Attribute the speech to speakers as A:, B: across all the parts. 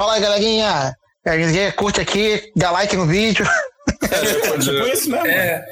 A: Fala aí, galerinha. Curte aqui, dá like no vídeo.
B: É, tipo isso mesmo.
C: É,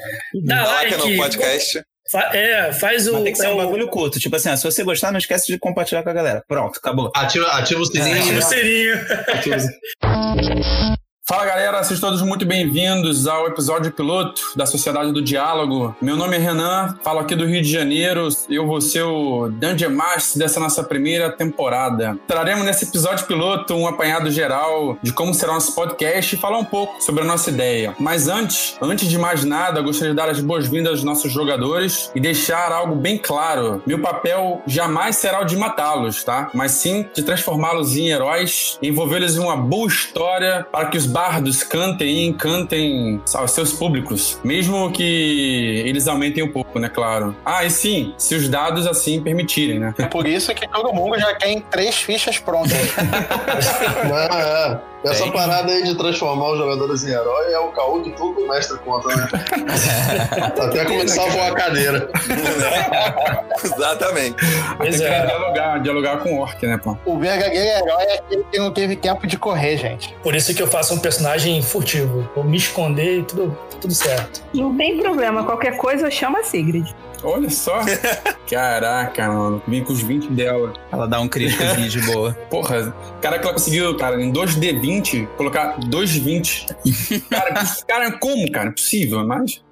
C: dá like
D: no podcast.
C: Fa é, faz o.
B: Mas tem que ser
C: é
B: um
C: o-
B: bagulho curto. Tipo assim, ó, se você gostar, não esquece de compartilhar com a galera. Pronto, acabou.
E: Ativa, ativa o sininho.
C: Ativa o sininho.
E: Ativa o sininho.
F: Fala galera, sejam todos muito bem-vindos ao episódio piloto da Sociedade do Diálogo. Meu nome é Renan, falo aqui do Rio de Janeiro. Eu vou ser o Dungeon Master dessa nossa primeira temporada. Traremos nesse episódio piloto um apanhado geral de como será nosso podcast e falar um pouco sobre a nossa ideia. Mas antes, antes de mais nada, gostaria de dar as boas-vindas aos nossos jogadores e deixar algo bem claro. Meu papel jamais será o de matá-los, tá? Mas sim de transformá-los em heróis envolvê-los em uma boa história para que os bardos cantem e encantem aos seus públicos, mesmo que eles aumentem um pouco, né, claro. Ah, e sim, se os dados assim permitirem, né?
A: É por isso que todo mundo já tem três fichas prontas.
E: Não, é. Essa parada aí de transformar os jogadores em herói é o caô que todo mestre conta, né? Até começar a voar a cadeira.
D: Exatamente.
C: Pois é.
F: dialogar, dialogar com o orc, né, pô?
A: o verdadeiro herói é aquele que não teve tempo de correr, gente.
C: Por isso que eu faço um personagem furtivo. Vou me esconder e tudo, tudo certo.
G: Não tem problema, qualquer coisa chama a Sigrid.
F: Olha só. Caraca, mano. Vim com os 20 dela.
B: Ela dá um críticozinho de boa.
F: Porra, cara que ela conseguiu, cara, em 2D20, colocar 2,20. Cara, cara, como, cara? Impossível, mas.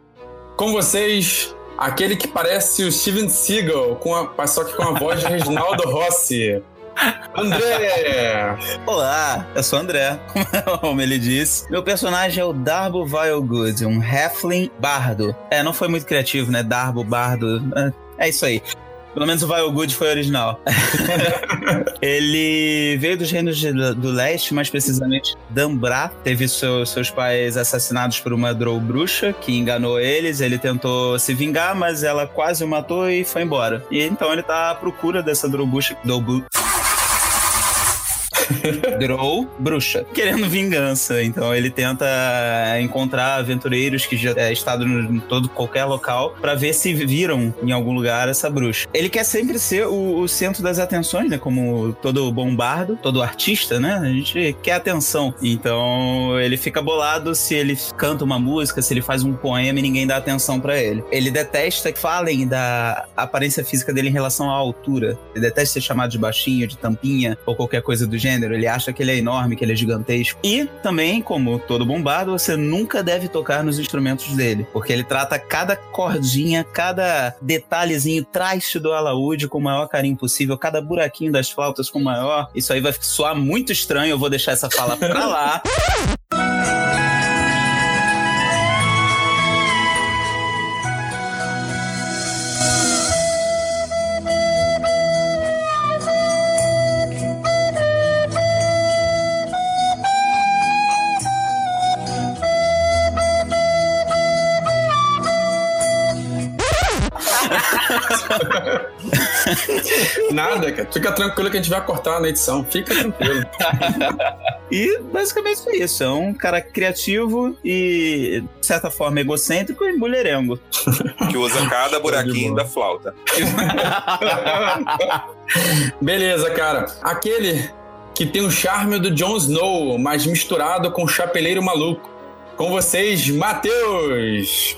F: Com vocês, aquele que parece o Steven Seagal, com a, só que com a voz de Reginaldo Rossi. André!
B: Olá, eu sou André, como ele disse. Meu personagem é o Darbo Vilegood, um Halfling bardo. É, não foi muito criativo, né? Darbo, bardo. É, é isso aí. Pelo menos o Vilegood foi original. ele veio dos reinos de- do leste, mais precisamente Dambra. Teve seu- seus pais assassinados por uma Drow bruxa que enganou eles. Ele tentou se vingar, mas ela quase o matou e foi embora. E então ele tá à procura dessa Drow bruxa. Drow Drow bruxa, querendo vingança. Então ele tenta encontrar aventureiros que já é, estado em todo qualquer local pra ver se viram em algum lugar essa bruxa. Ele quer sempre ser o, o centro das atenções, né? Como todo bombardo, todo artista, né? A gente quer atenção. Então ele fica bolado se ele canta uma música, se ele faz um poema e ninguém dá atenção pra ele. Ele detesta que falem da aparência física dele em relação à altura. Ele detesta ser chamado de baixinho, de tampinha ou qualquer coisa do gênero. Ele acha que ele é enorme, que ele é gigantesco. E também, como todo bombardo, você nunca deve tocar nos instrumentos dele, porque ele trata cada cordinha, cada detalhezinho traste do alaúde com o maior carinho possível, cada buraquinho das flautas com o maior. Isso aí vai soar muito estranho, eu vou deixar essa fala pra lá.
F: Nada, cara. Fica tranquilo que a gente vai cortar na edição. Fica tranquilo.
B: E basicamente é isso. É um cara criativo e, de certa forma, egocêntrico e mulherengo.
D: Que usa cada buraquinho da flauta.
F: Beleza, cara. Aquele que tem o charme do Jon Snow, mas misturado com o chapeleiro maluco. Com vocês, Matheus!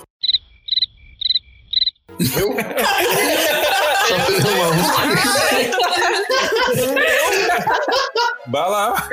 E: Eu? Só fez uma
F: Vai lá.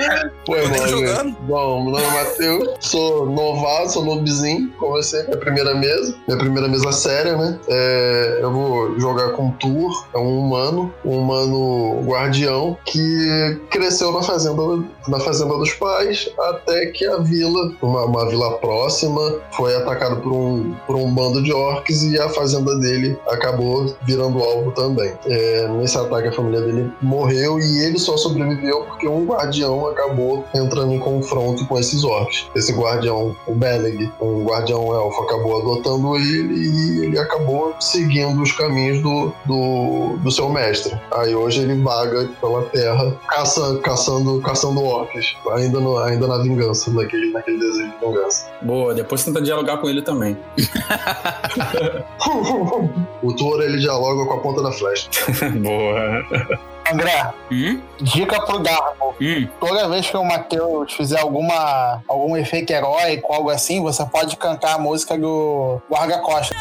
D: Nem
E: mano.
D: jogando.
E: Bom, meu nome é Matheus, sou novato, sou noobzinho, comecei minha primeira mesa, minha primeira mesa séria, né? É, eu vou jogar com Tur, é um humano, um humano guardião que cresceu na fazenda, na fazenda dos pais até que a vila, uma, uma vila próxima, foi atacada por um, por um bando de orcs e a fazenda dele acabou virando alvo também. É, nesse ataque a família dele morreu e ele só sobreviveu porque um guardião acabou entrando em confronto com esses orcs. Esse guardião, o Beleg, um guardião elfo, acabou adotando ele e ele acabou seguindo os caminhos do, do, do seu mestre. Aí hoje ele vaga pela terra caça, caçando, caçando orcs, ainda, no, ainda na vingança, naquele, naquele desejo de vingança.
F: Boa, depois tenta dialogar com ele também.
E: o touro ele dialoga com a ponta da
F: Boa.
H: André,
B: Hum?
H: dica pro Garbo.
B: Hum.
H: Toda vez que o Matheus fizer alguma, algum efeito heróico, algo assim, você pode cantar a música do Guarda Costa.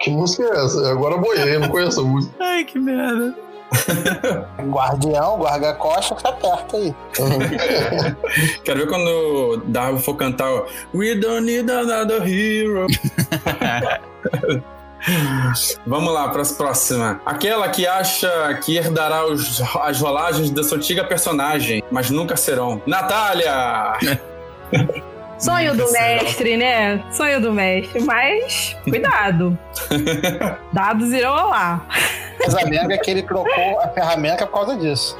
E: Que música é essa? Agora eu boiei, não conheço a música.
B: Ai, que merda.
H: Guardião, Guarda Costa, fica perto aí.
F: Quero ver quando o Darwin for cantar o We don't need another hero. Vamos lá para a próxima. Aquela que acha que herdará os- as rolagens da sua antiga personagem, mas nunca serão. Natália!
G: Sonho do mestre, né? Sonho do mestre. Mas, cuidado. Dados irão lá.
H: Mas a merda é que ele trocou a ferramenta por causa disso.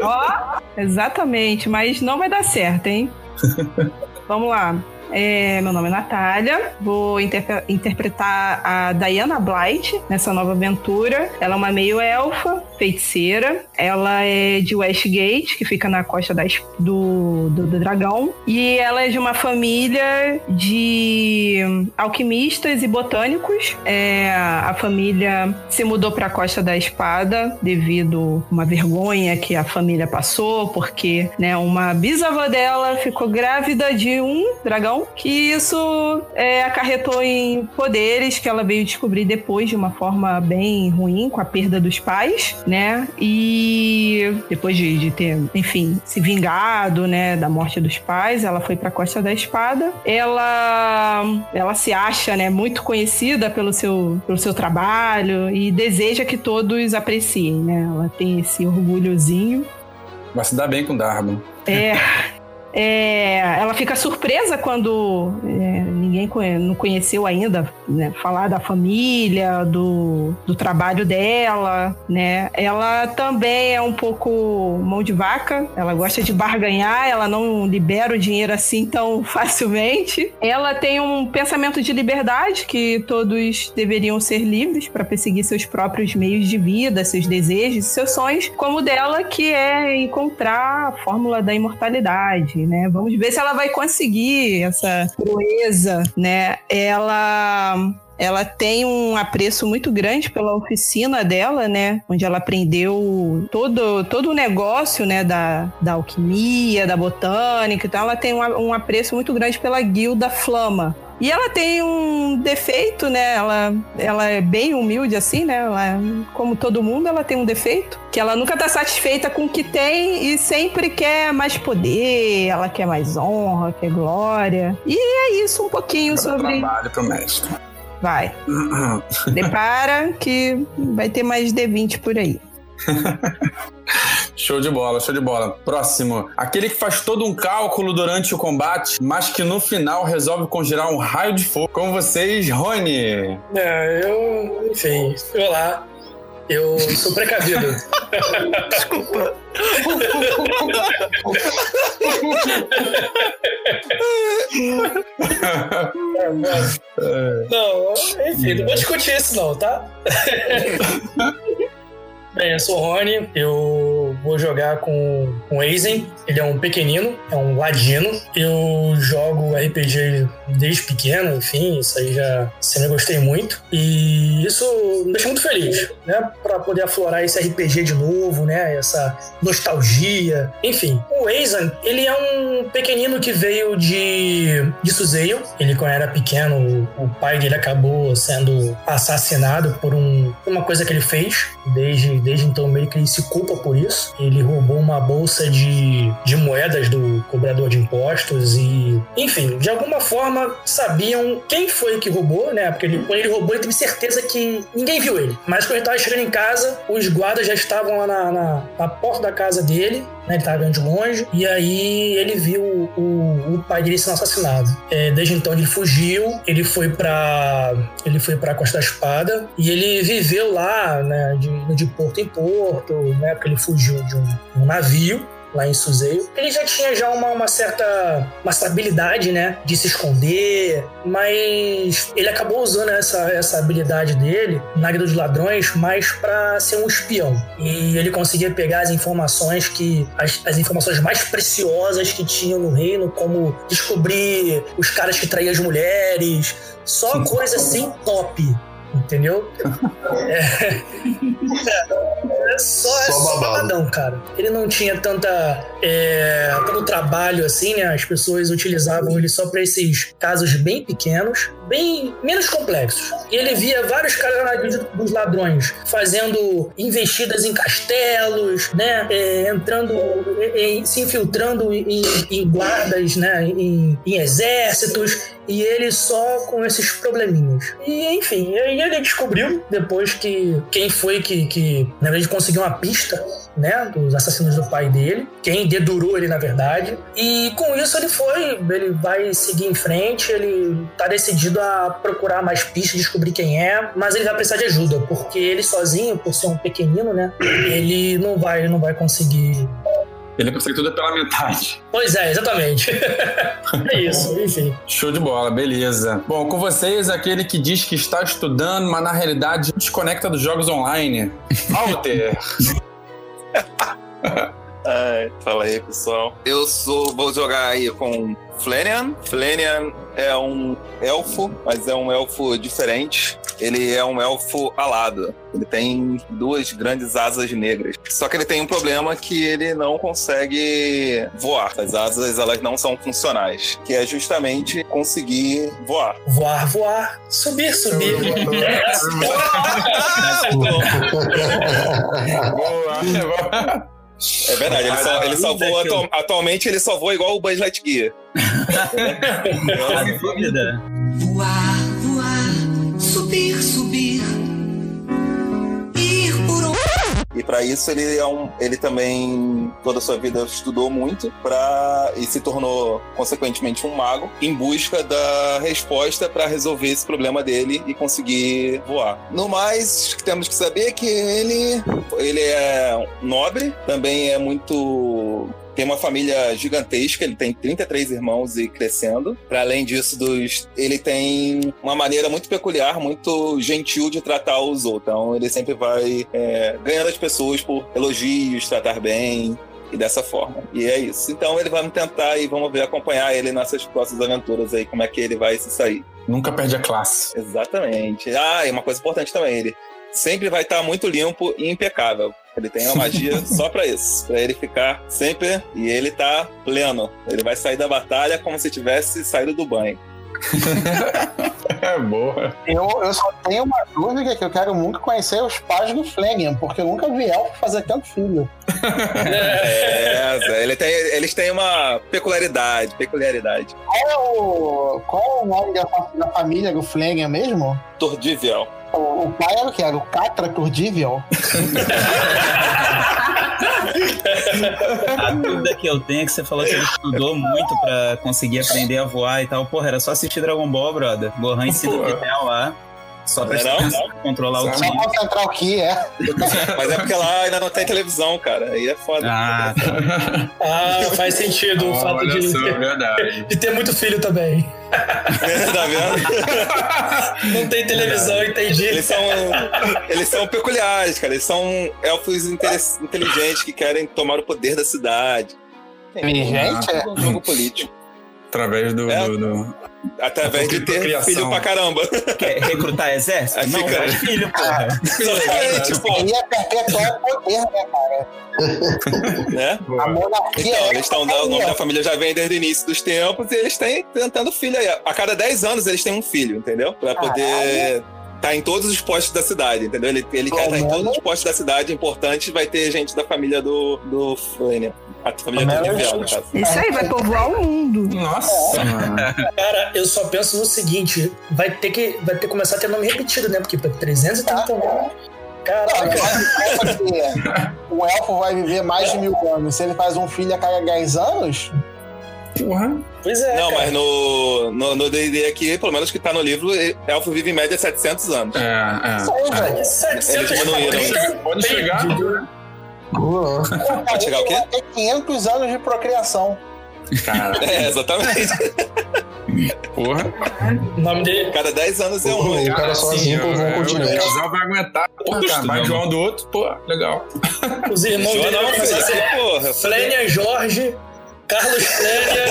G: Ó, exatamente, mas não vai dar certo, hein? Vamos lá. É, meu nome é Natália, vou interpre- interpretar a Diana Blight nessa nova aventura. Ela é uma meio-elfa, feiticeira. Ela é de Westgate, que fica na costa das- do, do, do dragão. E ela é de uma família de alquimistas e botânicos. É, a família se mudou para a Costa da Espada devido a uma vergonha que a família passou, porque né, uma bisavó dela ficou grávida de um dragão, que isso é, acarretou em poderes que ela veio descobrir depois de uma forma bem ruim, com a perda dos pais, né? E depois de, de ter, enfim, se vingado, né, da morte dos pais, ela foi para a Costa da Espada. Ela, ela se acha, né, muito conhecida pelo seu, pelo seu trabalho e deseja que todos apreciem, né? Ela tem esse orgulhozinho.
F: Vai se dar bem com o Darwin.
G: É, é, ela fica surpresa quando é, ninguém não conheceu ainda né, falar da família, do, do trabalho dela, né? Ela também é um pouco mão de vaca, ela gosta de barganhar, ela não libera o dinheiro assim tão facilmente. Ela tem um pensamento de liberdade que todos deveriam ser livres para perseguir seus próprios meios de vida, seus desejos, seus sonhos, como o dela que é encontrar a fórmula da imortalidade, né? Vamos ver se ela vai conseguir essa proeza, né? Ela ela tem um apreço muito grande pela oficina dela, né? Onde ela aprendeu todo, todo o negócio, né? Da, da alquimia, da botânica. Então, ela tem um apreço muito grande pela guilda Flama. E ela tem um defeito, né? Ela, ela é bem humilde, assim, né? Ela, como todo mundo, ela tem um defeito. Que ela nunca tá satisfeita com o que tem e sempre quer mais poder, ela quer mais honra, quer glória. E é isso um pouquinho
F: dar
G: sobre.
F: trabalho pro mestre.
G: Vai. Depara que vai ter mais D20 por aí.
F: Show de bola, show de bola. Próximo. Aquele que faz todo um cálculo durante o combate, mas que no final resolve congelar um raio de fogo. Com vocês, Rony.
C: É, eu, enfim, eu lá. Eu sou precavido.
B: Desculpa.
C: Não, enfim, não vou discutir isso não, tá? Bem, eu sou o Rony, eu vou jogar com, o Aizen, ele é um pequenino, é um ladino. Eu jogo RPG desde pequeno, enfim, isso aí já sempre gostei muito. E isso me deixa muito feliz, né? Pra poder aflorar esse RPG de novo, né? Essa nostalgia. Enfim, o Aizen, ele é um pequenino que veio de, de Suzeio. Ele, quando era pequeno, o, pai dele acabou sendo assassinado por, um, uma coisa que ele fez. Desde, desde então, meio que ele se culpa por isso. Ele roubou uma bolsa de, de moedas do cobrador de impostos e, enfim, de alguma forma sabiam quem foi que roubou, né? Porque ele, quando ele roubou, ele teve certeza que ninguém viu ele. Mas quando ele estava chegando em casa, os guardas já estavam lá na, na, na porta da casa dele, né? Ele estava vendo de longe, e aí ele viu o, o pai dele sendo assassinado. É, desde então ele fugiu, ele foi para ele foi para Costa da Espada e ele viveu lá, né? De, de porto em porto, né? Porque ele fugiu de um, um navio lá em Suzeio. Ele já tinha já uma, uma certa uma habilidade, né, de se esconder, mas ele acabou usando essa, essa habilidade dele na Guilda dos Ladrões mais para ser um espião. E ele conseguia pegar as informações que as, as informações mais preciosas que tinham no reino, como descobrir os caras que traíam as mulheres, só coisa assim top entendeu? É, é só, é
E: Só
C: só
E: babado.
C: babadão, cara. Ele não tinha tanta é, tanto trabalho assim, né? As pessoas utilizavam ele só para esses casos bem pequenos, bem menos complexos. E ele via vários caras na dos ladrões fazendo investidas em castelos, né? É, entrando, é, é, se infiltrando em, em guardas, né? Em, em exércitos e ele só com esses probleminhas. E enfim, ele descobriu depois que quem foi que, que na verdade conseguiu uma pista, né, dos assassinos do pai dele, quem dedurou ele na verdade. E com isso ele foi, ele vai seguir em frente, ele tá decidido a procurar mais pistas, descobrir quem é, mas ele vai precisar de ajuda, porque ele sozinho, por ser um pequenino, né, ele não vai, não vai conseguir
F: Ele consegue tudo pela metade.
C: Pois é, exatamente. é isso, enfim.
F: Show de bola, beleza. Bom, com vocês, aquele que diz que está estudando, mas na realidade desconecta dos jogos online. Walter.
D: Ai, fala aí, pessoal. Eu sou, vou jogar aí com Flanian. Flanian é um elfo, mas é um elfo diferente. Ele é um elfo alado. Ele tem duas grandes asas negras. Só que ele tem um problema que ele não consegue voar. As asas, elas não são funcionais. Que é justamente conseguir voar.
C: Voar, voar, subir, subir.
D: É verdade, ele só, ele só voa atu- atualmente ele só voa igual o Buzz Lightyear.
I: Voar, subir, subir. Ir por onde
D: E para isso ele é um, ele também toda a sua vida estudou muito para e se tornou consequentemente um mago em busca da resposta para resolver esse problema dele e conseguir voar. No mais, temos que saber que ele ele é nobre, também é muito tem uma família gigantesca, ele tem 33 irmãos e crescendo. Para além disso, dos, ele tem uma maneira muito peculiar, muito gentil de tratar os outros. Então, ele sempre vai é, ganhando as pessoas por elogios, tratar bem e dessa forma. E é isso. Então, ele vai tentar e vamos ver acompanhar ele nessas próximas aventuras aí, como é que ele vai se sair.
F: Nunca perde a classe.
D: Exatamente. Ah, e uma coisa importante também, ele sempre vai estar muito limpo e impecável. Ele tem uma magia só pra isso, Pra ele ficar sempre e ele tá pleno. Ele vai sair da batalha como se tivesse saído do banho.
F: É boa.
H: Eu, eu só tenho uma dúvida que eu quero muito conhecer os pais do Flanagan, porque eu nunca vi elfo fazer tanto filho.
D: É, Zé, ele tem, eles têm uma peculiaridade, peculiaridade.
H: Qual é o, qual é o nome da, da família do Flanagan mesmo?
D: Tordivel.
H: O, o pai era o que? Era o Catra Turdível?
B: A dúvida que eu tenho é que você falou que ele estudou muito pra conseguir aprender a voar e tal. Porra, era só assistir Dragon Ball, brother. Gohan ensina o. Pitel lá. Só pra
D: Não, não.
B: controlar o
H: Só
B: time.
H: concentrar o que é.
D: Mas é porque lá ainda não tem televisão, cara. Aí é foda.
B: Ah,
C: Ah, faz sentido o fato
F: Olha
C: de,
F: só, verdade.
C: de ter muito filho também.
D: tá vendo?
C: Não tem televisão, entendi.
D: Eles são, eles são peculiares, cara. Eles são elfos inteligentes que querem tomar o poder da cidade.
H: Inteligente?
D: É um jogo político.
F: Através do.
D: É.
F: do- do-
D: Através de ter
F: Criação.
D: filho pra caramba.
B: quer recrutar exército?
D: Aí
B: Não,
D: fica-
B: faz filho, porra.
D: Exatamente, pô.
H: Aí é perpetuar o poder, né, cara?
D: Né?
H: A monarquia
D: Então,
H: é
D: eles estão. O nome da família já vem desde o início dos tempos e eles têm tentando filho aí. A cada 10 anos eles têm um filho, entendeu? Pra poder estar em todos os postos da cidade, entendeu? Ele, ele quer estar em todos os postos da cidade importantes, vai ter gente da família do, do Flanagan. A família do
H: Menos-
D: Nivel, no caso.
G: Isso aí, vai povoar o mundo.
F: Nossa, mano.
C: Cara, eu só penso no seguinte: vai ter que, vai ter que começar a ter nome repetido, né? Porque pra 330 anos. Caraca.
H: Pensa que o elfo vai viver mais de mil anos. Se ele faz um filho a cada 10 anos,
F: Porra.
C: Pois é.
D: Não,
C: cara.
D: mas no no no D&D aqui, pelo menos que tá no livro, elfo vive em média 700 anos.
F: É,
H: isso aí, velho.
C: Eles
D: Eles diminuíram.
F: Pode chegar.
E: Boa.
D: Pode chegar o quê?
H: Tem 500 anos de procriação.
F: Cara,
D: É, exatamente.
F: porra.
C: O nome dele.
D: Cada 10 anos é
E: O,
D: um.
E: o cara sozinho
F: Assim,
E: povoa um
F: o- O
E: continente.
F: casal vai aguentar. Porra, cara, vai de um do outro. Pô, legal.
C: Os irmãos dele vão
D: Porra.
C: Flênia Jorge, Carlos Flênia.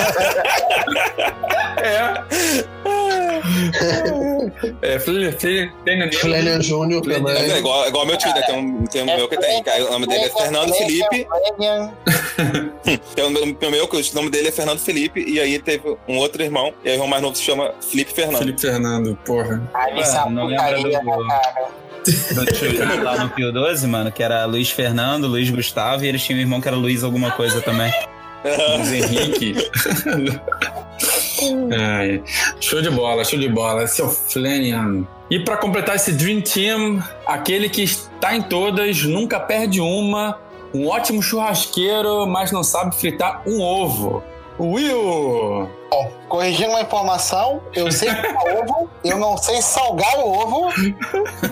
F: É, neném.
E: Flênia Júnior
F: Flênia
D: É
E: também.
D: igual, igual meu tio, né? Tem um, tem um meu que tem. cara, O nome dele é Fernando Felipe. Tem um meu, meu que o nome dele é Fernando Felipe. E aí teve um outro irmão. E aí o irmão mais novo se chama Felipe Fernando.
F: Felipe Fernando, porra.
H: Ai, é
B: lembra
H: putaria,
B: do-
H: né, cara?
B: do tio lá no Pio 12, mano, que era Luiz Fernando, Luiz Gustavo, e eles tinham um irmão que era Luiz alguma coisa também.
F: Luiz Henrique. Ai, show de bola, show de bola. Esse é o Flanian. E pra completar esse Dream Team, aquele que está em todas, nunca perde uma, um ótimo churrasqueiro, mas não sabe fritar um ovo. Will!
H: Bom, corrigindo uma informação, eu sei fritar ovo, eu não sei salgar o ovo.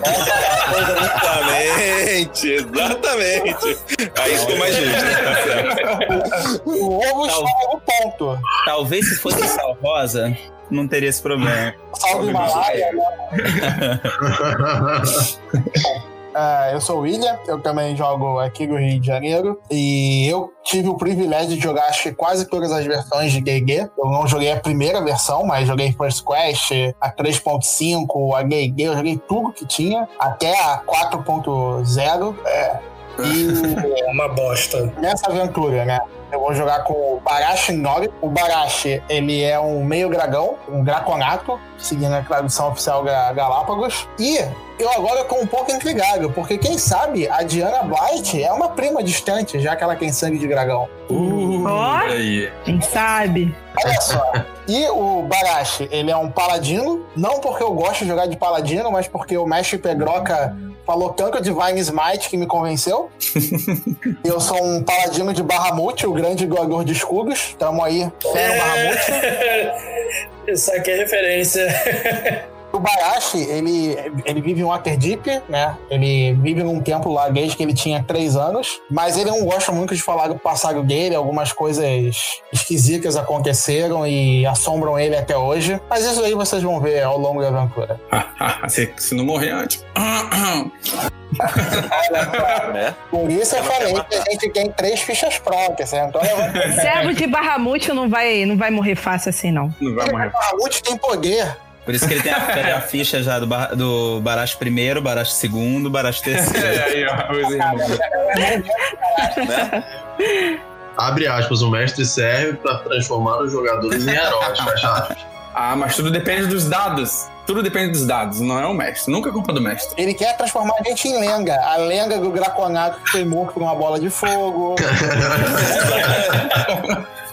H: É
D: Exatamente, exatamente. Aí ficou mais justo. Tá.
H: O ovo
B: Tal-
H: está no ponto.
B: Talvez se fosse sal rosa, não teria esse problema.
H: Salve Himalaia, né? Ah, eu sou o William, eu também jogo aqui no Rio de Janeiro e eu tive o privilégio de jogar acho que quase todas as versões de GG. Eu não joguei a primeira versão, mas joguei First Quest, a 3.5, a GG, eu joguei tudo que tinha, até a 4.0. É. E
C: É uma bosta.
H: nessa aventura, né? Eu vou jogar com o Barashi Nori. O Barashi, ele é um meio dragão, um draconato, seguindo a tradução oficial ga- Galápagos. E eu agora tô um pouco intrigado, porque quem sabe a Diana Blight é uma prima distante, já que ela tem sangue de dragão.
F: Uh, aí.
G: Quem sabe?
H: Olha só. E o Barashi, ele é um paladino, não porque eu gosto de jogar de paladino, mas porque o mestre Pedroca falou tanto de Divine Smite que me convenceu. eu sou um paladino de Bahamut, o grande doador de escudos. Tamo aí, fé no Bahamut.
C: Isso aqui é referência.
H: O Barashi, ele, ele vive em Waterdeep, né? Ele vive num templo lá desde que ele tinha três anos. Mas ele não gosta muito de falar do passado dele. Algumas coisas esquisitas aconteceram e assombram ele até hoje. Mas isso aí vocês vão ver ao longo da aventura.
F: se, se não morrer antes.
D: Né?
H: Por isso eu falei que a gente tem três fichas prontas. Né? Então,
G: Servo de Barramute não vai, não vai morrer fácil assim, não.
F: Não vai morrer.
H: o Bahamut tem poder.
B: Por isso que ele tem a, tem a ficha já do, bar, do Baracho primeiro, Baracho segundo, Baracho terceiro.
F: É, aí, ó, os irmãos.
E: Abre aspas, o mestre serve para transformar os jogadores em heróis. Fecha aspas.
F: Ah, mas tudo depende dos dados. Tudo depende dos dados, não é o mestre. Nunca é culpa do mestre.
H: Ele quer transformar a gente em lenga. A lenga do Draconato que foi morto por uma bola de fogo.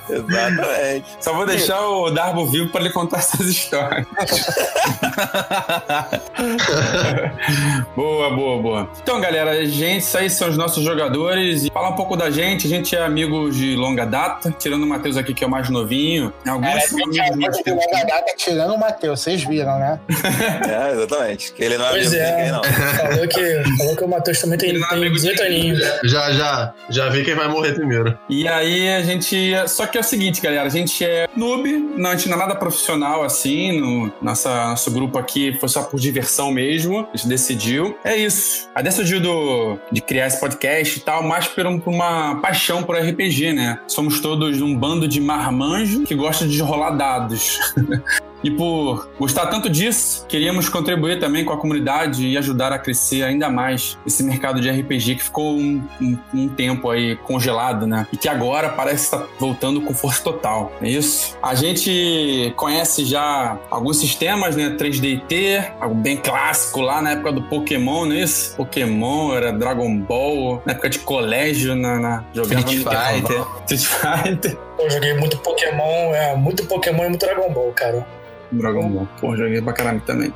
D: Exatamente.
F: Só vou deixar o Darbo vivo para ele contar essas histórias. boa, boa, boa. Então, galera, a gente, isso aí são os nossos jogadores. E falar um pouco da gente, a gente é amigos de longa data, tirando o Matheus aqui, que é o mais novinho. Alguns
H: Cara,
F: são
H: a gente é
F: amigos mais
H: de longa data tirando o Matheus, vocês viram, né?
D: É, exatamente. Que ele não é
C: Pois
D: amigo de
C: é.
D: ninguém, não.
C: Falou que, falou que o Matheus também tem,
F: é
C: tem
F: amigo
C: 18
F: dele.
C: aninhos.
E: Já, já. Já vi quem vai morrer primeiro.
F: E aí a gente. Só que é o seguinte, galera, a gente é noob, não, a gente não é nada profissional assim. No, nossa, nosso grupo aqui foi só por diversão mesmo. A gente decidiu. É isso. A decidiu do, de criar esse podcast e tal, mais por, um- por uma paixão por RPG, né? Somos todos um bando de marmanjo que gosta de rolar dados. E por gostar tanto disso, queríamos contribuir também com a comunidade e ajudar a crescer ainda mais esse mercado de RPG que ficou um, um- um tempo aí congelado, né? E que agora parece estar voltando com força total. É isso? A gente conhece já alguns sistemas, né? 3DT, algo bem clássico lá na época do Pokémon, não é isso? Pokémon, era Dragon Ball, na época de colégio, na, na jogava
B: Street. Fighter.
F: Street Fighter.
C: Eu joguei muito Pokémon, é, muito Pokémon e muito Dragon Ball, cara.
F: Dragon Ball. Pô, joguei pra caramba também.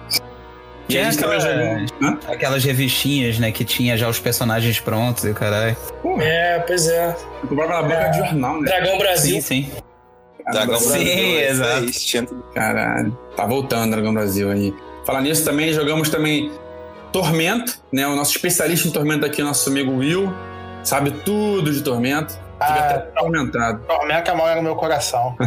F: E a gente também
B: aquela-
F: jogou. Hã?
B: Aquelas revistinhas, né, que tinha já os personagens prontos e o caralho.
C: É, pois é.
F: Eu comprava na banca de jornal, né?
C: Dragão Brasil.
B: Sim, sim.
D: Dragão
B: Sim,
D: Brasil, é isso
B: exato.
F: Caralho. Tá voltando Dragão Brasil aí. Falar nisso também, jogamos também Tormento, né? O nosso especialista em Tormento aqui, nosso amigo Will. sabe tudo de Tormenta. Fica
H: Ah,
F: até atormentado.
H: Tormenta mora no meu coração.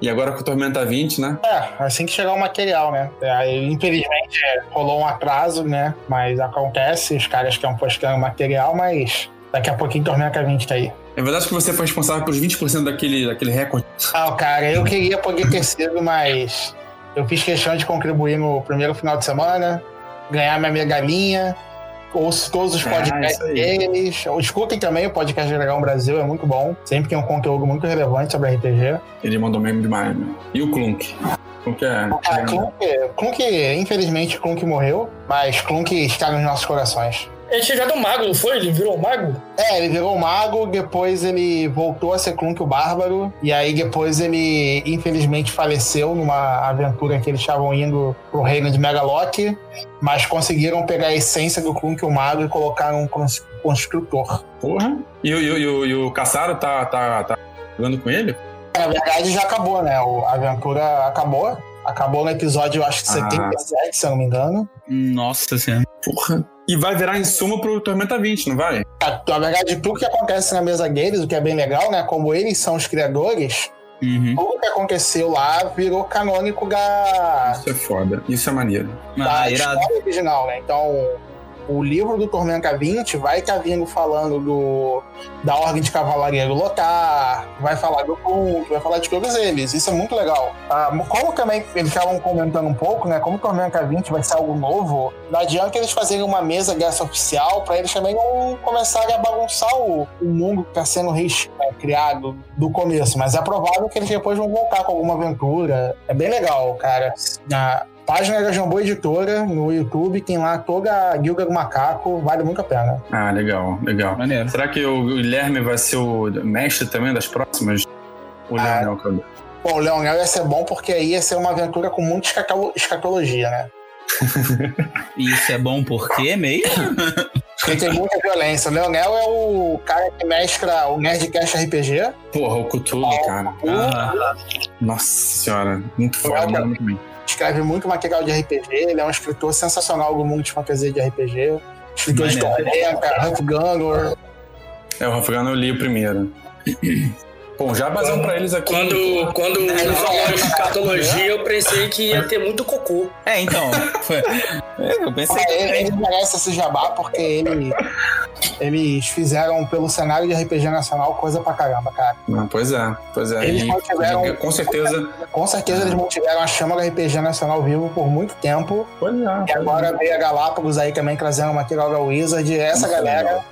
F: E agora com o Tormenta 20, né?
H: É, assim que chegar o material, né? É, Aí, infelizmente, rolou um atraso, né? Mas acontece, os caras estão postando material, mas daqui a pouquinho Tormenta 20 tá aí.
F: É verdade que você foi responsável por 20% daquele, daquele recorde.
H: Ah, cara, eu queria poder ter sido, mas eu fiz questão de contribuir no primeiro final de semana, ganhar minha megalinha, ouço todos os
F: Ah,
H: podcasts deles. Escutem também o podcast Dragão Brasil, é muito bom. Sempre tem um conteúdo muito relevante sobre RPG.
F: Ele mandou meme demais, né? E o Clunk? Clunk é.
H: Ah, Clunk, Clunk, infelizmente, Clunk morreu, mas Clunk está nos nossos corações.
C: Ele tinha virado um mago, não foi? Ele virou um mago?
H: É, ele virou mago, depois ele voltou a ser Clunk o Bárbaro, e aí depois ele, infelizmente, faleceu numa aventura que eles estavam indo pro reino de Megalock, mas conseguiram pegar a essência do Clunk o Mago e colocaram um cons- construtor.
F: Porra. E, o- e, e, e o Caçaro tá, tá, tá jogando com ele?
H: Na verdade, já acabou, né? A aventura acabou. Acabou no episódio, eu acho que
F: Ah.
H: 77, se eu não me engano.
B: Nossa senhora.
F: Porra. E vai virar insumo pro Tormenta 20, não vai?
H: Na verdade, tudo que acontece na mesa deles, o que é bem legal, né? Como eles são os criadores,
B: Uhum.
H: tudo que aconteceu lá virou canônico da,
F: Isso é foda. Isso é maneiro.
H: da
B: Ah, irado.
H: história original, né? Então, o livro do Tormenta 20 vai estar vindo falando do, da Ordem de Cavalaria do Lotar, vai falar do Kunk, vai falar de todos eles. Isso é muito legal. Ah, como também eles estavam comentando um pouco, né? Como Tormenta 20 vai ser algo novo, não adianta eles fazerem uma mesa dessa oficial para eles também não começarem a bagunçar o, o mundo que está sendo né, criado do começo. Mas é provável que eles depois vão voltar com alguma aventura. É bem legal, cara. Na, Página da Jambô Editora no YouTube, tem lá toda a Guilga do Macaco, vale muito a pena.
F: Ah, legal, legal.
B: Maneiro.
F: Será que o Guilherme vai ser o mestre também das próximas? O
H: Ah.
F: Leonel, cadê?
H: Bom, o Leonel ia ser bom porque aí ia ser uma aventura com muita escatolo- escatologia, né?
B: E isso é bom porque mesmo?
H: Porque tem muita violência. O Leonel é o cara que mestra o Nerdcast RPG.
F: Porra, o Cthulhu, cara.
B: Ah,
F: Nossa senhora. Muito foda, mano, muito bem.
H: Escreve muito material de RPG. Ele é um escritor sensacional do mundo de fantasia de RPG. Escritor de
B: Maneiro.
H: Tormenta, Hunt Gangor.
F: É, o Rafgano eu li o primeiro. Bom, já basando pra eles aqui.
C: Quando, quando ele falou de escatologia, eu pensei que ia ter muito cocô.
B: É, então. É, Eu pensei
H: Ah,
B: que
H: Ele, ele merece esse jabá porque ele, eles fizeram pelo cenário de RPG nacional coisa pra caramba, cara.
F: Não, pois é, pois é.
H: Eles
F: E,
H: não tiveram-
F: com certeza.
H: Com certeza eles mantiveram a chama do RPG nacional vivo por muito tempo.
F: Pois é.
H: E agora veio a Galápagos aí também trazendo material da Wizard. E essa
F: Muito
H: galera,
F: legal.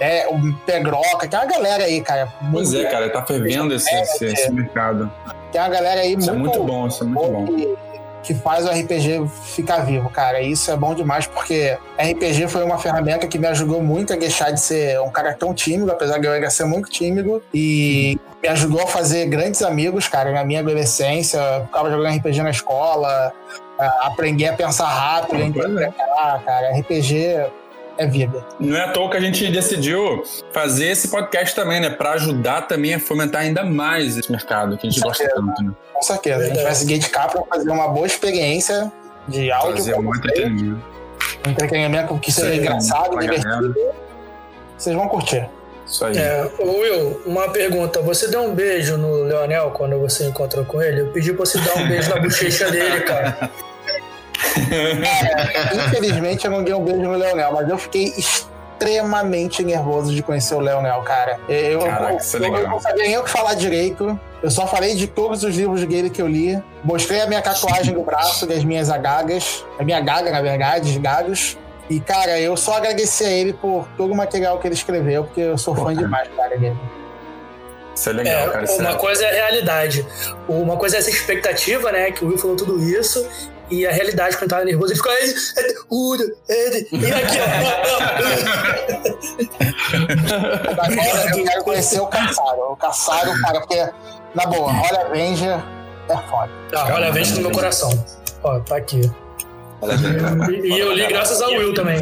H: É o Pegroca, tem uma galera aí, cara.
F: Pois é, cara, tá fervendo esse, esse, esse mercado.
H: Tem uma galera aí
F: Isso é
H: muito,
F: muito bom, isso é muito bom.
H: que, que faz o RPG ficar vivo, cara. E Isso é bom demais porque RPG foi uma ferramenta que me ajudou muito a deixar de ser um cara tão tímido, apesar de eu ainda ser muito tímido. E me ajudou a fazer grandes amigos, cara, na minha adolescência. Eu ficava jogando RPG na escola, a- aprendi a pensar rápido, a interpretar, cara. RPG é vida.
F: Não é à toa que a gente decidiu fazer esse podcast também, né? Pra ajudar também a fomentar ainda mais esse mercado que a gente
H: Com
F: gosta
H: certeza.
F: tanto, né?
H: Com certeza. A gente vai seguir de cá pra fazer uma boa experiência de áudio.
F: Fazer um entretenimento.
H: um entretenimento que seja engraçado, divertido. Vocês vão curtir.
F: Isso aí.
C: É, ô Will, uma pergunta. Você deu um beijo no Leonel quando você encontrou com ele? Eu pedi pra você dar um beijo na bochecha dele, cara.
H: Infelizmente eu não dei um beijo no Leonel, mas eu fiquei extremamente nervoso de conhecer o Leonel, cara. Eu,
F: Caraca,
H: eu,
F: isso é legal.
H: eu não sabia nem o que falar direito. Eu só falei de todos os livros dele que eu li. Mostrei a minha tatuagem no braço, das minhas agagas. A minha gaga, na verdade, os gagos. E, cara, eu só agradeci a ele por todo o material que ele escreveu, porque eu sou fã
F: Pô, cara.
H: demais, cara, dele.
F: Isso é legal, cara.
C: É,
F: Isso
C: uma
F: é...
C: coisa é a realidade. Uma coisa é essa expectativa, né? Que o Will falou tudo isso. E a realidade, quando tava nervoso, ele ficou. "Ed, Ed, Ura, Ed", E aqui, ó.
H: Agora eu quero conhecer o Caçaro. O Caçaro, cara, porque, na boa, Roll Avenger é foda.
C: Ah, olha, vem no meu coração. Ó, tá aqui.
D: Olha.
C: E, e eu li graças ao Will também.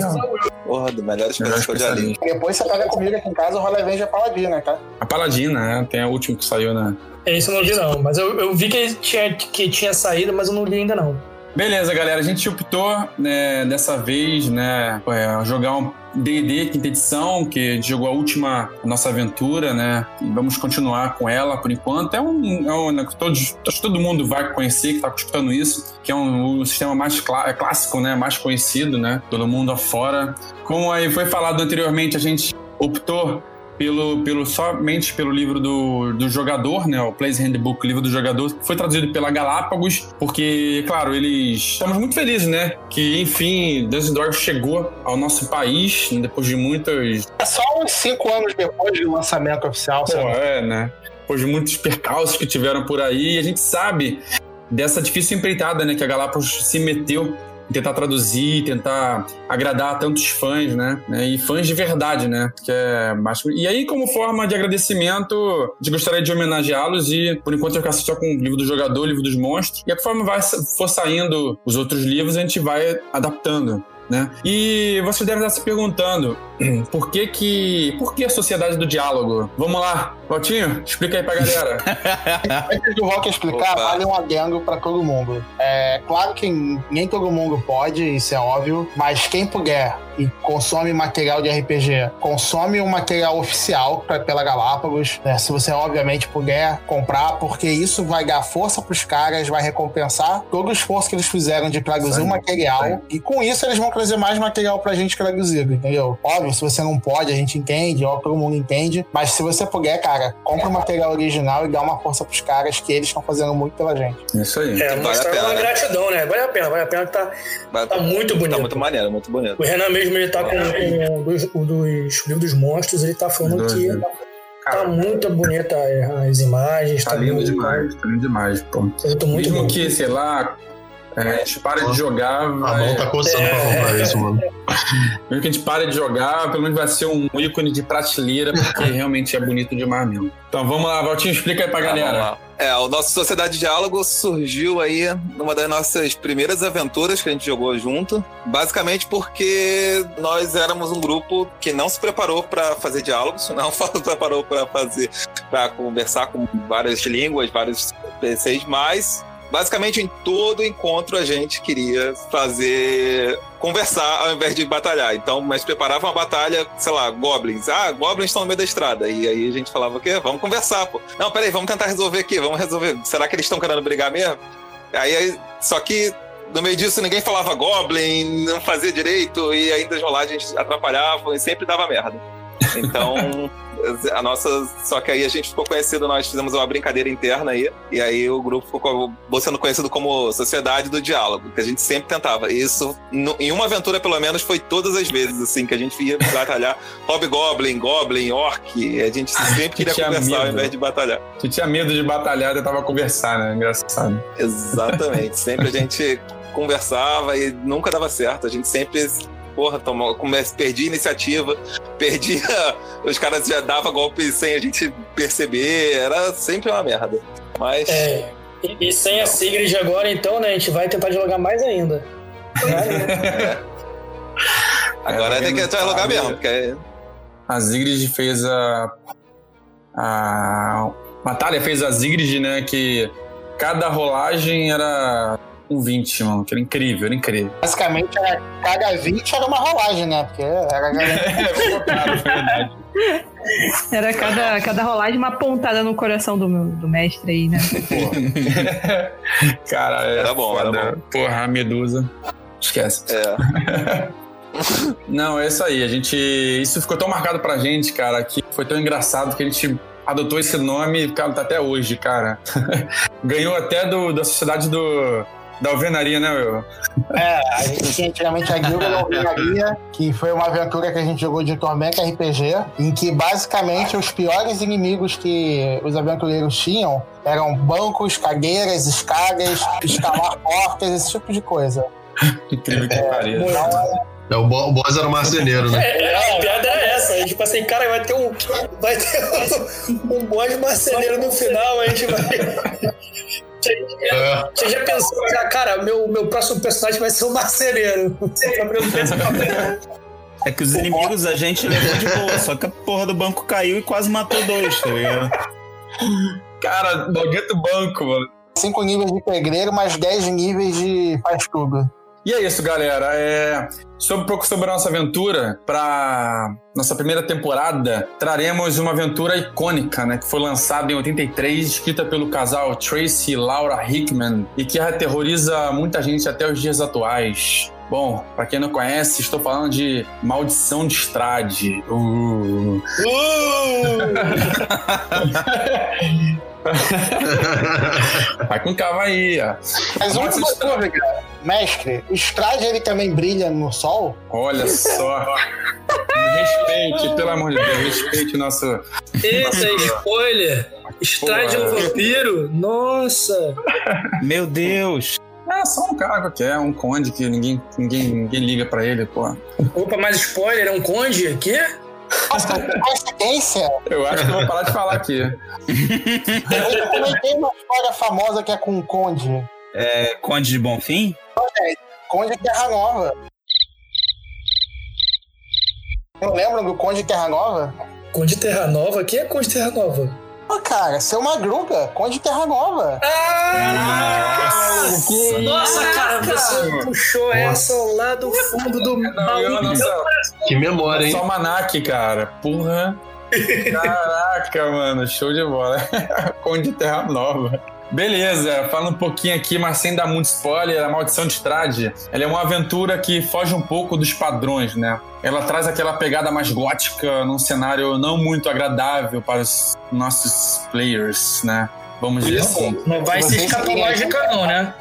D: Porra, do melhor experiência que eu já li.
H: Depois você pega comigo aqui em casa, o Roll Avenger é paladina, tá?
F: A Paladina, né? Tem a última que saiu, né?
C: Esse eu não li, não. Mas eu, eu vi que tinha, que tinha saído, mas eu não li ainda, não.
F: Beleza, galera. A gente optou né, dessa vez, né, é, jogar um D&D quinta edição, que jogou a última nossa aventura, né? Vamos continuar com ela por enquanto. É um, é um né, todos, acho que todo mundo vai conhecer que está escutando isso, que é um, o sistema mais clá- é clássico, né? Mais conhecido, né? Todo mundo afora. Como aí foi falado anteriormente, a gente optou pelo, pelo somente pelo livro do, do jogador, né? O Players Handbook, livro do jogador, foi traduzido pela Galápagos, porque, claro, eles estamos muito felizes, né? Que enfim, Dragons chegou ao nosso país depois de muitas
H: É só uns cinco anos depois do lançamento oficial,
F: Pô,
H: sabe?
F: é, né? Depois de muitos percalços que tiveram por aí, a gente sabe dessa difícil empreitada, né? Que a Galápagos se meteu tentar traduzir, tentar agradar tantos fãs, né? E fãs de verdade, né? Que é mais... E aí, como forma de agradecimento, gente gostaria de homenageá-los e, por enquanto, eu ficar só com o livro do jogador, o livro dos monstros. E a conforme vai, for saindo os outros livros, a gente vai adaptando. Né? E você deve estar se perguntando por que que por que a sociedade do diálogo? Vamos lá, Valtinho, explica aí pra galera.
H: Antes do Rock explicar,
D: Opa.
H: vale um adendo pra todo mundo. É claro que nem todo mundo pode, isso é óbvio, mas quem puder e consome material de RPG, consome um material oficial pra, pela Galápagos, né? Se você obviamente puder comprar, porque isso vai dar força pros caras, vai recompensar todo o esforço que eles fizeram de traduzir
F: Sim,
H: o material, e com isso eles vão trazer mais material pra gente traduzido, entendeu? Óbvio, se você não pode, a gente entende, ó, todo mundo entende, mas se você puder, cara, compra o material original e dá uma força pros caras que eles estão fazendo muito pela gente.
F: Isso aí.
C: É,
D: Vale a pena,
C: uma
D: né?
C: gratidão, né? Vale a pena, vale a pena que tá,
D: Mas
C: tá muito bonito.
D: Tá muito maneiro, muito bonito.
C: O Renan mesmo, ele tá com, com o dos, o dos livros dos monstros, ele tá falando
F: Dois,
C: que
F: né?
C: tá muito bonita as imagens,
F: Tá
C: tá,
F: lindo
C: muito,
F: demais, tá lindo demais, pô.
C: Muito
F: Mesmo
C: bom.
F: que, sei lá, é, a gente pare de jogar,
E: A
F: vai...
E: mão tá coçando pra comprar isso, mano.
F: mesmo que a gente pare de jogar, pelo menos vai ser um ícone de prateleira, porque realmente é bonito demais mesmo. Então vamos lá, Valtinho, explica aí pra
D: Tá, vamos
F: galera.
D: lá. É, o nosso Sociedade de Diálogo surgiu aí numa das nossas primeiras aventuras que a gente jogou junto. Basicamente porque nós éramos um grupo que não se preparou para fazer diálogos, não se preparou para fazer, para conversar com várias línguas, vários PCs, mas basicamente em todo encontro a gente queria fazer conversar ao invés de batalhar. Então, mas preparava uma batalha, sei lá, goblins. Ah, goblins estão no meio da estrada. E aí a gente falava o quê? Vamos conversar, pô. Não, peraí, vamos tentar resolver aqui, vamos resolver. Será que eles estão querendo brigar mesmo? Aí, só que no meio disso ninguém falava goblin, não fazia direito, e ainda as rolagens atrapalhavam e sempre dava merda. Então, a nossa. Só que aí a gente ficou conhecido, nós fizemos uma brincadeira interna aí, e aí o grupo ficou sendo conhecido como Sociedade do Diálogo, que a gente sempre tentava. E Isso, no- em uma aventura, pelo menos, foi todas as vezes, assim, que a gente ia batalhar Hobgoblin, Goblin, Orc, e a gente sempre queria conversar ao
F: medo.
D: invés de batalhar.
F: Tu tinha medo de batalhar, tentava conversar, né? Engraçado.
D: Exatamente. sempre a gente conversava e nunca dava certo. A gente sempre, porra, tomou, come- perdia iniciativa, perdia. Os caras já davam golpe sem a gente perceber. Era sempre uma merda. Mas.
C: É, e, e sem a Sigrid agora, então, né? A gente vai tentar dialogar mais ainda.
D: Agora
F: É,
D: tem que
F: não sabe.
D: mesmo. Porque é-
F: A Zigrid fez a. A. Batalha fez a Zigrid, né? Que cada rolagem era um 20, mano. Que era incrível, era incrível.
H: Basicamente, era, cada 20 era uma rolagem, né? Porque era
F: É, verdade.
G: Era cada, cada rolagem uma pontada no coração do, meu- do mestre aí, né?
F: Cara, é
D: Era bom, era
F: foda. Porra, a medusa. Esquece.
D: é.
F: Não, é isso aí. A gente. Isso ficou tão marcado pra gente, cara, que foi tão engraçado que a gente adotou esse nome, cara, tá até hoje, cara. Ganhou até do, da sociedade do. Da alvenaria, né, meu?
H: É, a gente tinha antigamente a Guilda da Alvenaria, que foi uma aventura que a gente jogou de Tormenta RPG, em que basicamente os piores inimigos que os aventureiros tinham eram bancos, cadeiras, escadas, escalar portas, esse tipo de coisa.
F: Incrível que pareça.
C: Muito.
E: É, o, bo o boss era o marceneiro, né?
C: É, é, a piada é essa. A gente tipo assim, cara, vai ter um. Vai ter um, um boss marceneiro no final, a gente vai. Você já pensou, já, cara, meu, meu próximo personagem vai ser um marceneiro.
B: É que os inimigos a gente levou de boa, só que a porra do banco caiu e quase matou dois, tá ligado?
F: Cara, maldito banco, mano.
H: 5 níveis de pedreiro, mais 10 níveis de faz tudo.
F: E é isso, galera. É... Sobre um pouco sobre a nossa aventura, para nossa primeira temporada, traremos uma aventura icônica, né? Que foi lançada em 83, escrita pelo casal Tracy e Laura Hickman, e que aterroriza muita gente até os dias atuais. Bom, pra quem não conhece, estou falando de Maldição de Estrade. Uh. Vai com calma aí, ó.
H: Mas uma dúvida, mestre, o Strade ele também brilha no sol?
F: Olha só. Me respeite, pelo amor de Deus, respeite nosso.
C: Eita, spoiler! Strade um vampiro? Nossa!
B: Meu Deus.
F: É só um cara qualquer, um conde que ninguém, ninguém, ninguém liga pra ele, pô.
C: Opa, mais spoiler, é um conde aqui?
H: Nossa, que coincidência!
F: Eu acho que eu vou parar de falar aqui.
H: Eu também tem uma história famosa que é com o Conde.
B: É, Conde de Bonfim?
H: Conde Terra Nova. Não lembram do Conde Terra Nova?
C: Conde Terra Nova? Quem é Conde Terra Nova?
H: Pô, cara, seu Madruga, Conde Terra Nova.
C: Ah! Nossa, cara, você puxou essa lá do fundo do
F: Não,
C: baú.
F: não.
E: Que memória, hein?
F: Só Manac, cara. Porra. Caraca, mano. Show de bola. Conde Terra Nova. Beleza, fala um pouquinho aqui, mas sem dar muito spoiler, a Maldição de Strade, ela é uma aventura que foge um pouco dos padrões, né? Ela traz aquela pegada mais gótica num cenário não muito agradável para os nossos players, né? Vamos dizer assim.
C: Não vai ser escatológica, não, né?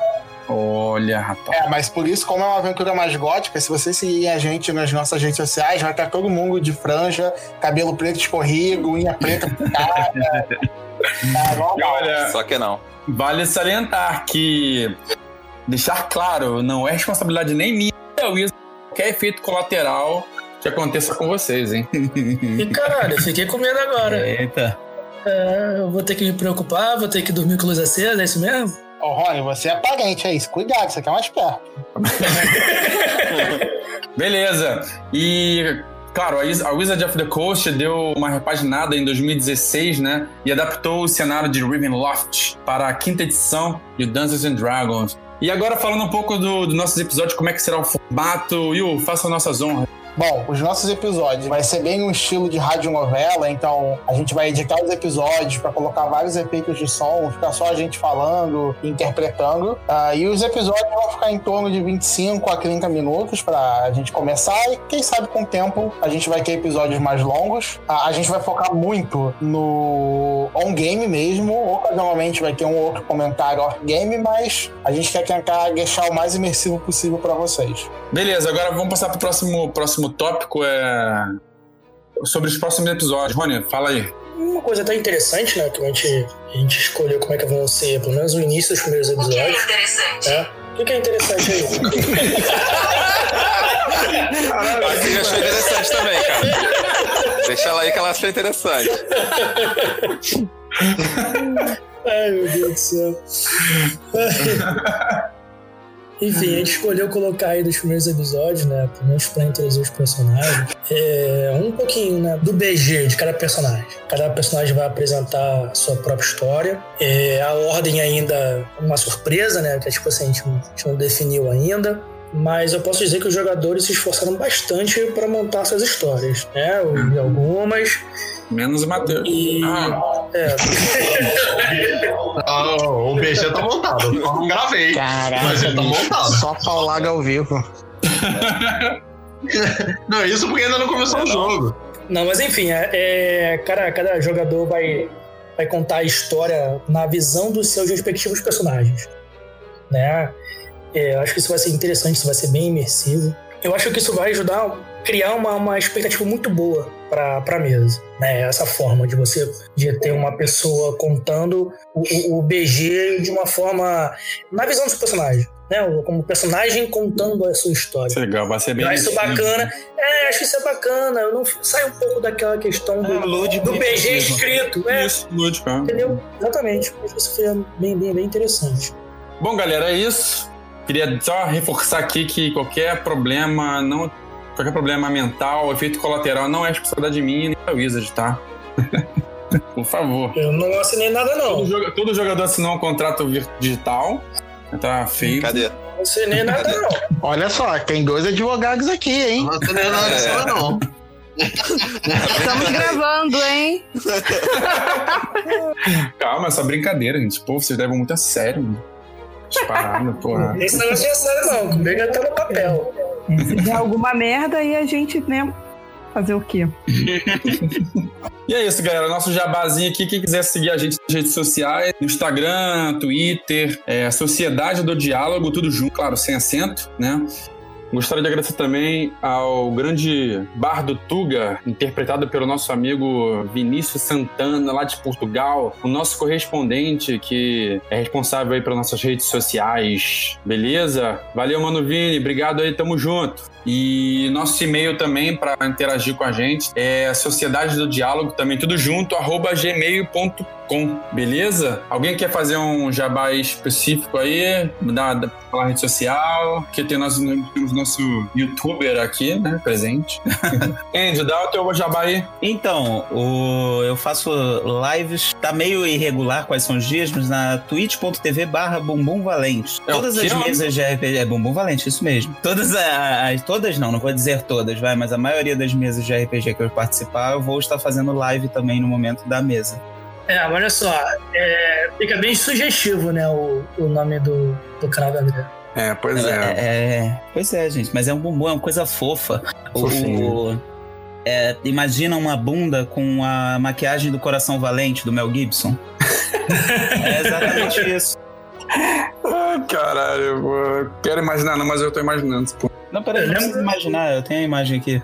F: Olha, rapaz.
H: É, mas por isso, como é uma aventura mais gótica, se vocês seguirem a gente nas nossas redes sociais, vai estar todo mundo de franja, cabelo preto escorrido, unha preta pintada. Tá.
F: Olha,
D: Só que não.
F: Vale salientar que deixar claro, não é responsabilidade nem minha, ou isso, qualquer efeito colateral que aconteça com vocês, hein?
C: E caralho, eu fiquei com medo agora.
B: Eita.
C: É, eu vou ter que me preocupar, vou ter que dormir com luz acesa, é isso mesmo?
H: Ô, Rony, você é parente, é isso. Cuidado, você aqui é mais perto.
F: Beleza. E, claro, a Wizard of the Coast deu uma repaginada em 2016, né? E adaptou o cenário de Ravenloft para a quinta edição de Dungeons and Dragons. E agora falando um pouco do, do nossos episódios, como é que será o formato. Yu, faça nossas honras.
H: Bom, os nossos episódios vai ser bem um estilo de radionovela, então a gente vai editar os episódios para colocar vários efeitos de som, ficar só a gente falando interpretando. Ah, e os episódios vão ficar em torno de 25 a 30 minutos para a gente começar e quem sabe com o tempo a gente vai ter episódios mais longos. Ah, a gente vai focar muito no on-game mesmo, ocasionalmente vai ter um outro comentário off-game, mas a gente quer tentar deixar o mais imersivo possível para vocês.
F: Beleza, agora vamos passar para o próximo, próximo tópico. É... Sobre os próximos episódios. Rony, fala aí.
C: Uma coisa até interessante, né? Que a gente, a gente escolheu como é que vão ser, pelo menos o início dos primeiros episódios.
I: interessante?
C: É. O que que é interessante aí?
D: A Cris achou interessante também, cara. Deixa ela aí que ela achou interessante.
C: Ai, meu Deus do céu. Enfim, a gente escolheu colocar aí dos primeiros episódios, né? Pelo menos pra introduzir os personagens. É, um pouquinho, né? Do BG de cada personagem. Cada personagem vai apresentar a sua própria história. É, a ordem ainda é uma surpresa, né? Que tipo assim, a gente não, a gente não definiu ainda. Mas eu posso dizer que os jogadores se esforçaram bastante para montar suas histórias, né? Vi algumas.
F: Menos o Matheus.
C: E.
F: Ah.
C: É,
E: Ah, o BG tá montado. Eu não gravei. Mas já tá montado.
A: Só paulaga ao vivo.
E: Não, isso porque ainda não começou o jogo.
C: Não, mas enfim, é, é, cada, cada jogador vai, vai contar a história na visão dos seus respectivos personagens. Né? É, eu acho que isso vai ser interessante, isso vai ser bem imersivo. Eu acho que isso vai ajudar criar uma, uma expectativa muito boa para a mesa. Né? Essa forma de você de ter uma pessoa contando o, o, o BG de uma forma. na visão dos personagens. Né? Como personagem contando a sua história.
F: Isso é legal, vai ser bem.
C: Eu acho isso bacana. É, acho que isso é bacana. Eu não sai um pouco daquela questão do,
B: É, lúdico
C: do BG
B: imersivo.
C: escrito. É,
F: Isso, lúdico. é.
C: entendeu? Exatamente. Acho que isso foi bem, bem, bem interessante.
F: Bom, galera, é isso. Queria só reforçar aqui que qualquer problema, não, qualquer problema mental, efeito colateral, não é responsabilidade minha nem da Wizard, tá? Por favor.
C: Eu não assinei nada, não.
F: Todo, joga- todo jogador assinou um contrato digital. Tá feio.
D: Cadê?
C: Não assinei nada, não.
H: Olha só, tem dois advogados aqui, hein?
E: Não tem nada disso,
D: É.
E: não.
G: Estamos gravando, hein?
F: Calma, essa brincadeira, gente. Pô, vocês levam muito a sério. mano. Disparado, porra.
C: Esse negócio é sério, não. Comigo tá no papel.
G: Se der alguma merda, aí a gente, né? Fazer o quê?
F: E é isso, galera. Nosso jabazinho aqui. Quem quiser seguir a gente nas redes sociais, no Instagram, Twitter, é, Sociedade do Diálogo, tudo junto, claro, sem acento, né? Gostaria de agradecer também ao grande Bardo Tuga, interpretado pelo nosso amigo Vinícius Santana, lá de Portugal, o nosso correspondente que é responsável aí pelas nossas redes sociais. Beleza? Valeu, Mano Vini. Obrigado aí, tamo junto. E nosso e-mail também para interagir com a gente é Sociedade do Diálogo, também tudo junto, arroba gmail.com, beleza? Alguém quer fazer um jabá específico aí, da, da, pela rede social? Que tem nosso, temos nosso youtuber aqui, né, presente. Andy, dá o teu jabá aí.
B: Então, o- eu faço lives, tá meio irregular quais são os dias, mas na twitch.tv barra Bumbum Valente.
F: É
B: Todas as mesas de RPG. É Bumbum Valente, isso mesmo. Todas as. Todas não, não vou dizer todas, vai, mas a maioria das mesas de RPG que eu participar, eu vou estar fazendo live também no momento da mesa.
C: É, olha só. é, fica bem sugestivo, né? O, o nome do, do canal da André.
F: É, pois
B: É, é, pois é, gente, mas é um bumbum, é uma coisa fofa. O-
F: Fofinho.
B: o- é, imagina uma bunda com a maquiagem do Coração Valente do Mel Gibson. é exatamente isso.
F: Ai, caralho, eu quero imaginar, não, mas eu tô imaginando. Pô.
B: Não, peraí, não precisa imaginar, eu tenho a imagem aqui.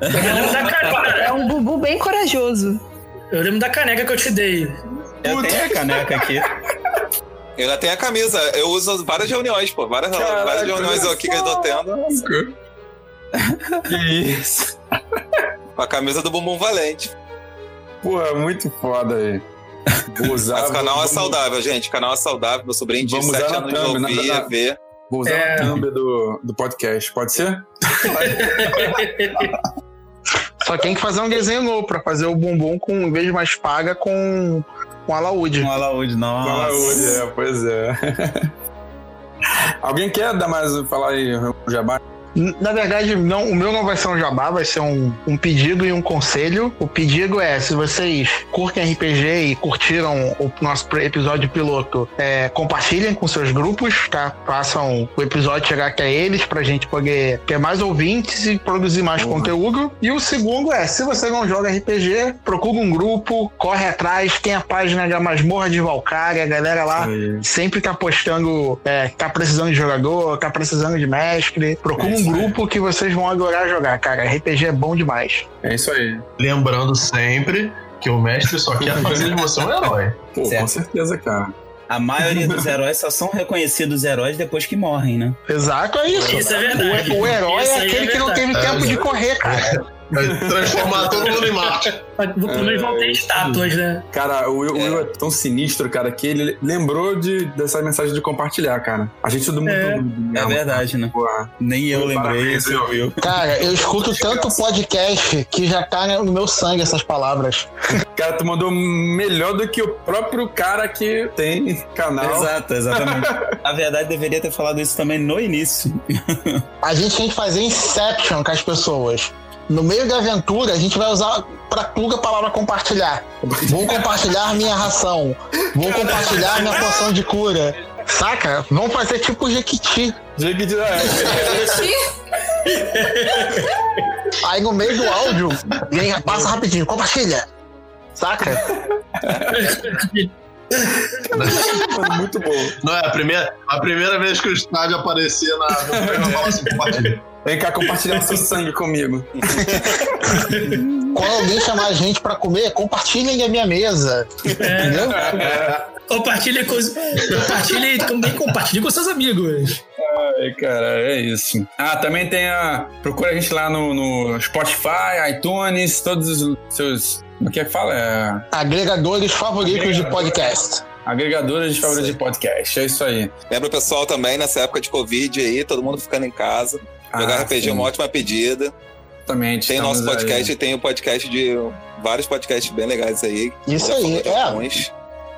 C: Eu lembro da caneca,
G: É um bubu bem corajoso.
C: eu lembro da caneca que eu te dei.
B: Eu tenho a caneca aqui.
D: Eu ainda tenho a camisa. Eu uso várias reuniões, pô. Várias,
F: Caraca,
D: várias reuniões aqui que eu tô tendo.
F: Que isso?
D: Com a camisa do Bumbum Valente.
F: Porra, muito foda aí. Usar.
D: Mas o canal é
F: vamos-
D: saudável, gente. O canal é saudável. Meu sobrinho de
F: Vamos
D: 7
F: usar na
D: anos de
F: thumb, na-
D: ouvir,
F: na-
D: ver.
F: Vou usar
C: É.
F: a thumb do, do podcast, pode ser?
H: Só tem que fazer um desenho novo pra fazer o bumbum com, em vez de mais paga, com, com alaúde.
B: Um alaúde, nossa.
F: Fala hoje, é, pois é. Alguém quer dar mais, falar aí, o jabá?
H: Na verdade, não, o meu não vai ser um jabá, vai ser um, um pedido e um conselho. O pedido é, se vocês curtem RPG e curtiram o nosso episódio piloto, é, compartilhem com seus grupos, tá? Façam o episódio chegar até eles pra gente poder ter mais ouvintes e produzir mais conteúdo. E o segundo é, se você não joga RPG, procura um grupo, corre atrás, tem a página da Masmorra de Valkyria, a galera lá sempre tá postando, é, tá precisando de jogador, tá precisando de mestre. Procura
F: É
H: um. Grupo que vocês vão adorar jogar, cara. RPG é bom demais.
F: É isso aí.
E: Lembrando sempre que o mestre só quer fazer de você um herói.
F: Pô,
B: Certo.
F: com certeza, cara.
B: A maioria dos heróis só são reconhecidos heróis depois que morrem, né?
H: Exato, é isso.
C: Isso é verdade.
H: O, o herói
C: Isso
H: é
C: aí
H: aquele
C: é
H: que não teve tempo de correr, cara.
E: Transformar todo mundo em Marte.
C: Menos vão ter estátuas, né?
F: Cara, o Will, o Will é tão sinistro, cara, que ele lembrou de, dessa mensagem de compartilhar, cara. A gente todo mundo.
C: É.
B: É verdade, né?
F: Porra.
B: Nem eu lembrei,
F: Parabéns,
B: esse ouviu.
H: Cara, eu escuto tanto podcast que já tá no meu sangue essas palavras.
F: Cara, tu mandou melhor do que o próprio cara que tem canal.
B: Exato, exatamente. Na verdade, deveria ter falado isso também no início.
H: A gente tem que fazer Inception com as pessoas. No meio da aventura, a gente vai usar pra tudo a palavra compartilhar. Vou compartilhar minha ração. Vou compartilhar minha poção de cura. Saca? Vamos fazer tipo Jequiti.
F: Jequiti, é.
H: Aí no meio do áudio, vem, passa rapidinho, compartilha. Saca?
F: Muito bom.
E: Não é a primeira, a primeira vez que o estádio aparecer na, assim, compartilha.
F: Vem cá compartilhar seu sangue comigo.
H: Quando alguém chamar a gente pra comer, compartilhem a minha mesa. Entendeu?
C: Compartilhe com os... Compartilhe também compartilhe com seus amigos.
F: Ai, cara, é isso. Ah, também tem a. Procura a gente lá no, no Spotify, iTunes, todos os seus. O que é que fala? É.
H: Agregadores favoritos de podcast.
F: Agregadores de favoritos de podcast. É isso aí.
D: Lembra o pessoal também, nessa época de Covid aí, todo mundo ficando em casa. Jogar
F: Ah,
D: RPG é
F: sim.
D: uma ótima pedida.
F: Exatamente.
D: Tem nosso podcast
F: aí.
D: e tem o podcast de vários podcasts bem legais aí.
H: Isso aí, é.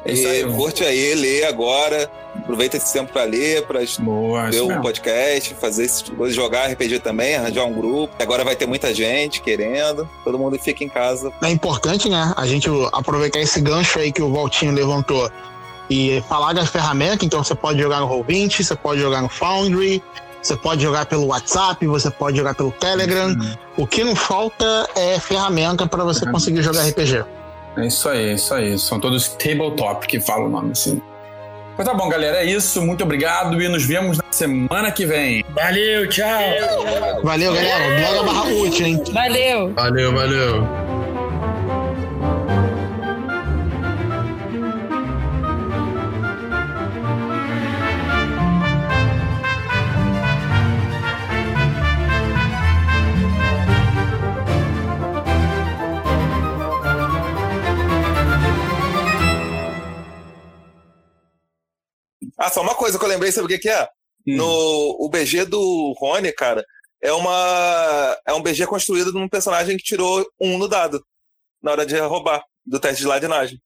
F: Isso
D: E
F: aí.
D: curte aí, lê agora. Aproveita esse tempo pra ler, pra
F: Boa,
D: ver o
F: mesmo.
D: podcast, fazer jogar RPG também, arranjar um grupo. Agora vai ter muita gente querendo. Todo mundo fica em casa.
H: É importante, né? A gente aproveitar esse gancho aí que o Valtinho levantou e falar das ferramentas. Então você pode jogar no Roll20, você pode jogar no Foundry, você pode jogar pelo WhatsApp, você pode jogar pelo Telegram. O que não falta é ferramenta para você conseguir jogar RPG.
F: É isso aí, é isso aí. São todos tabletop que falam o nome assim. Mas tá bom, galera. É isso. Muito obrigado e nos vemos na semana que vem.
C: Valeu, tchau.
H: Valeu, galera. Bloga barra útil, hein?
G: Valeu!
E: Valeu, valeu.
D: Ah, só uma coisa que eu lembrei, sabe o que, que é?
F: Hum.
D: No o BG do Rony, cara, é uma é um BG construído de um personagem que tirou um no dado na hora de roubar do teste de ladinagem.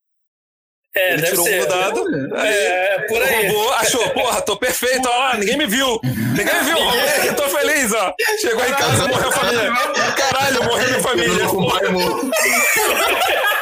C: É,
D: Ele tirou
C: ser.
D: um no dado, aí
C: É, por aí.
D: roubou, achou, porra, tô perfeito, ó, ninguém me viu. Ninguém me viu, roubei, tô feliz, ó. Chegou em casa, morreu a família. Caralho, morreu minha família.